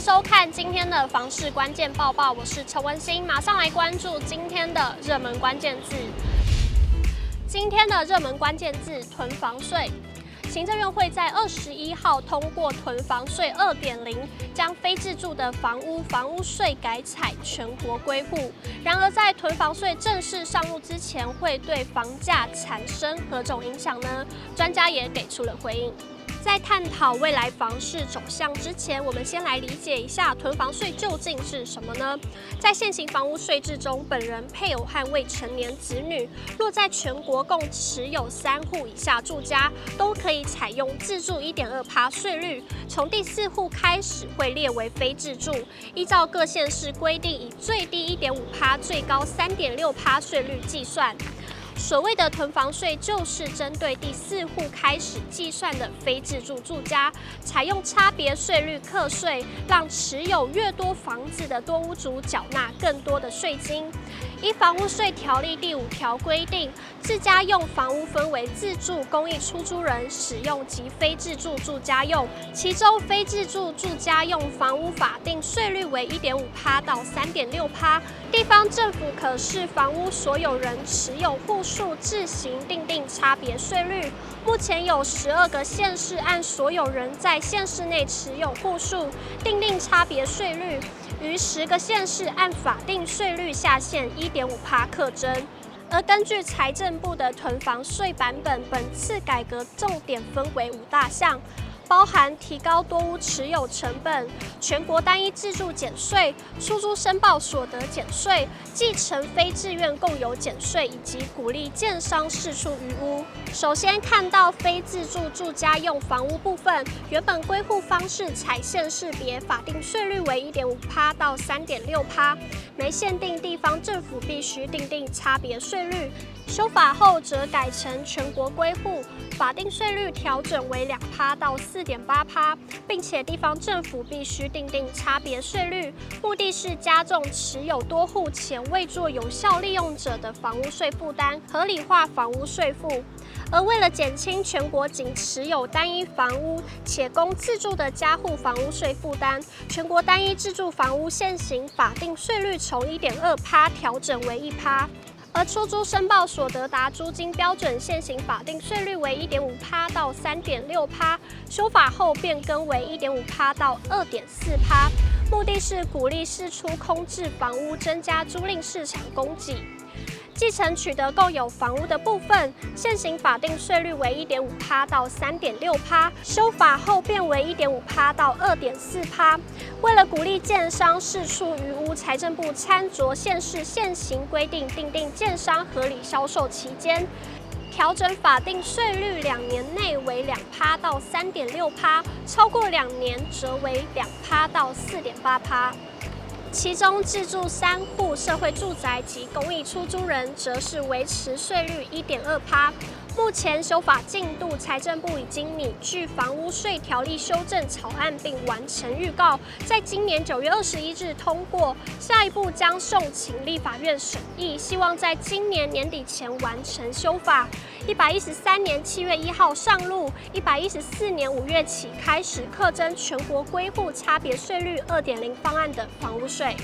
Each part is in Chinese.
收看今天的房市关键报报，我是陈文心，马上来关注今天的热门关键字。今天的热门关键字：囤房税。行政院会在二十一号通过囤房税二点零，将非自住的房屋房屋税改采全国归户。然而，在囤房税正式上路之前，会对房价产生何种影响呢？专家也给出了回应。在探讨未来房市走向之前，我们先来理解一下囤房税究竟是什么呢？在现行房屋税制中，本人、配偶和未成年子女，若在全国共持有三户以下住家，都可以采用自住一点二趴税率。从第四户开始会列为非自住，依照各县市规定，以最低一点五趴、最高三点六趴税率计算。所谓的囤房税，就是针对第四户开始计算的非自住住家，采用差别税率课税，让持有越多房子的多屋主缴纳更多的税金。依房屋税条例第五条规定，自家用房屋分为自住、公益出租人使用及非自住住家用。其中，非自住住家用房屋法定税率为一点五趴到三点六趴，地方政府可视房屋所有人持有户数自行订定差别税率。目前有十二个县市按所有人在县市内持有户数订定差别税率。于十个县市按法定税率下限一点五趴课征，而根据财政部的囤房税版本，本次改革重点分为五大项。包含提高多屋持有成本、全国单一自住减税、出租申报所得减税、继承非自愿共有减税，以及鼓励建商释出余屋。首先看到非自住住家用房屋部分，原本归户方式采县市别，法定税率为一点五趴到三点六趴，没限定地方政府必须订定差别税率。修法后则改成全国归户，法定税率调整为两趴到四点八趴，并且地方政府必须订定差别税率，目的是加重持有多户且未做有效利用者的房屋税负担，合理化房屋税负。而为了减轻全国仅持有单一房屋且供自住的家户房屋税负担，全国单一自住房屋现行法定税率从一点二趴调整为一趴。而出租申报所得达租金标准现行法定税率为一点五趴到三点六趴，修法后变更为一点五趴到二点四趴，目的是鼓励释出空置房屋，增加租赁市场供给。继承取得共有房屋的部分，现行法定税率为一点五趴到三点六趴，修法后变为一点五趴到二点四趴。为了鼓励建商释出余屋，财政部参酌现市现行规定，订定建商合理销售期间，调整法定税率两年内为两趴到三点六趴，超过两年则为两趴到四点八趴。其中，自住三户社会住宅及公益出租人，则是维持税率一点二趴。目前修法进度，财政部已经拟具房屋税条例修正草案，并完成预告，在今年九月二十一日通过。下一步将送请立法院审议，希望在今年年底前完成修法。一百一十三年七月一号上路，一百一十四年五月起开始课征全国归户差别税率二点零方案的房屋税。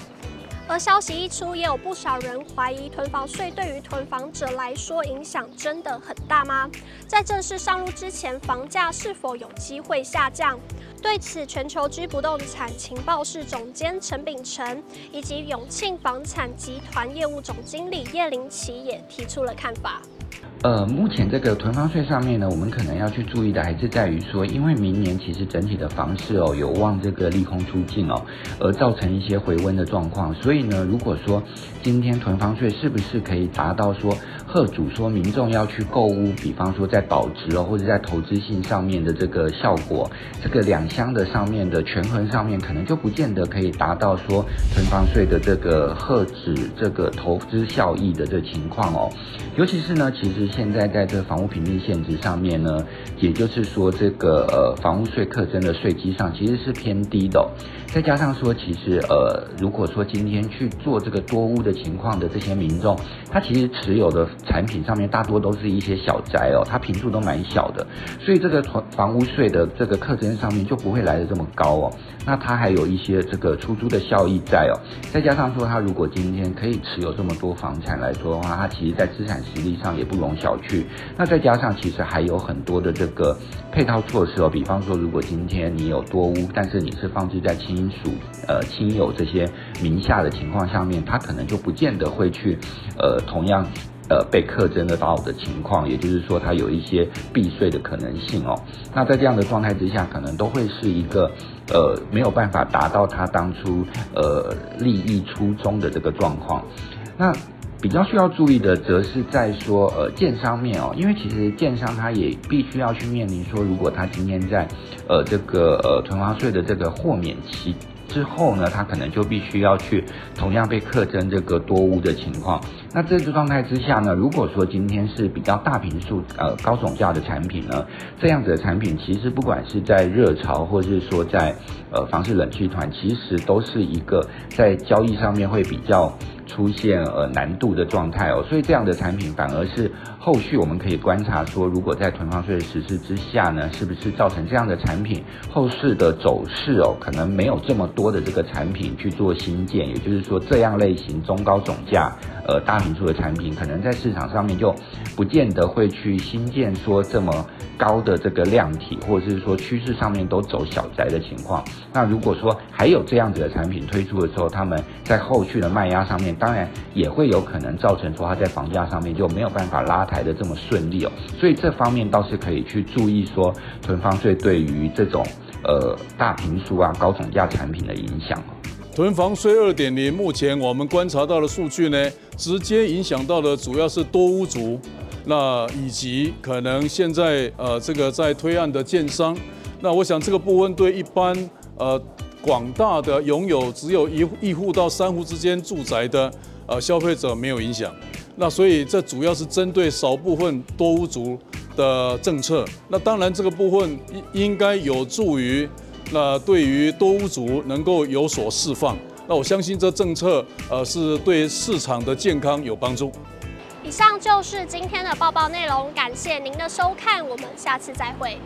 而消息一出，也有不少人怀疑囤房税对于囤房者来说影响真的很大吗？在正式上路之前，房价是否有机会下降？对此，全球居不动产情报室总监陈秉承以及永庆房产集团业务总经理叶林奇也提出了看法。呃，目前这个囤房税上面呢，我们可能要去注意的还是在于说，因为明年其实整体的房市哦有望这个利空出尽哦，而造成一些回温的状况。所以呢，如果说今天囤房税是不是可以达到说，贺主说民众要去购屋，比方说在保值哦或者在投资性上面的这个效果，这个两相的上面的权衡上面，可能就不见得可以达到说囤房税的这个贺止这个投资效益的这情况哦。尤其是呢，其实。现在在这个房屋评定现值上面呢，也就是说这个呃房屋税课征的税基上其实是偏低的。再加上说，其实呃如果说今天去做这个多屋的情况的这些民众，他其实持有的产品上面大多都是一些小宅哦，它坪数都蛮小的，所以这个房房屋税的这个课征上面就不会来得这么高哦。那它还有一些这个出租的效益在哦，再加上说他如果今天可以持有这么多房产来说的话，他其实在资产实力上也不容小觑。那再加上其实还有很多的这个配套措施哦，比方说如果今天你有多屋，但是你是放置在亲属呃亲友这些名下的情况下面，它可能就不见得会去呃同样。呃，被课征得到的情况，也就是说，它有一些避税的可能性哦。那在这样的状态之下，可能都会是一个呃没有办法达到他当初呃利益初衷的这个状况。那比较需要注意的，则是在说呃建商面哦，因为其实建商他也必须要去面临说，如果他今天在呃这个呃囤房税的这个豁免期。之后呢，他可能就必须要去同样被课征这个多屋的情况。那这个状态之下呢，如果说今天是比较大坪数、呃高总价的产品呢，这样子的产品其实不管是在热潮，或是说在呃房市冷气团，其实都是一个在交易上面会比较出现呃难度的状态哦。所以这样的产品反而是后续我们可以观察说，如果在囤房税的实施之下呢，是不是造成这样的产品后市的走势哦，可能没有这么多的这个产品去做新建，也就是说，这样类型中高总价、呃大平数的产品，可能在市场上面就不见得会去新建说这么高的这个量体，或者是说趋势上面都走小宅的情况。那如果说还有这样子的产品推出的时候，他们在后续的卖压上面，当然也会有可能造成说它在房价上面就没有办法拉抬的这么顺利哦。所以这方面倒是可以去注意说，囤房税对于这种。呃，大平数啊，高总价产品的影响。囤房税二点零，目前我们观察到的数据呢，直接影响到的主要是多屋族，那以及可能现在呃这个在推案的建商。那我想这个部分对一般呃广大的拥有只有一一户到三户之间住宅的呃消费者没有影响。那所以这主要是针对少部分多屋族。的政策，那当然这个部分应应该有助于，那对于多屋族能够有所释放。那我相信这政策呃是对市场的健康有帮助。以上就是今天的报报内容，感谢您的收看，我们下次再会。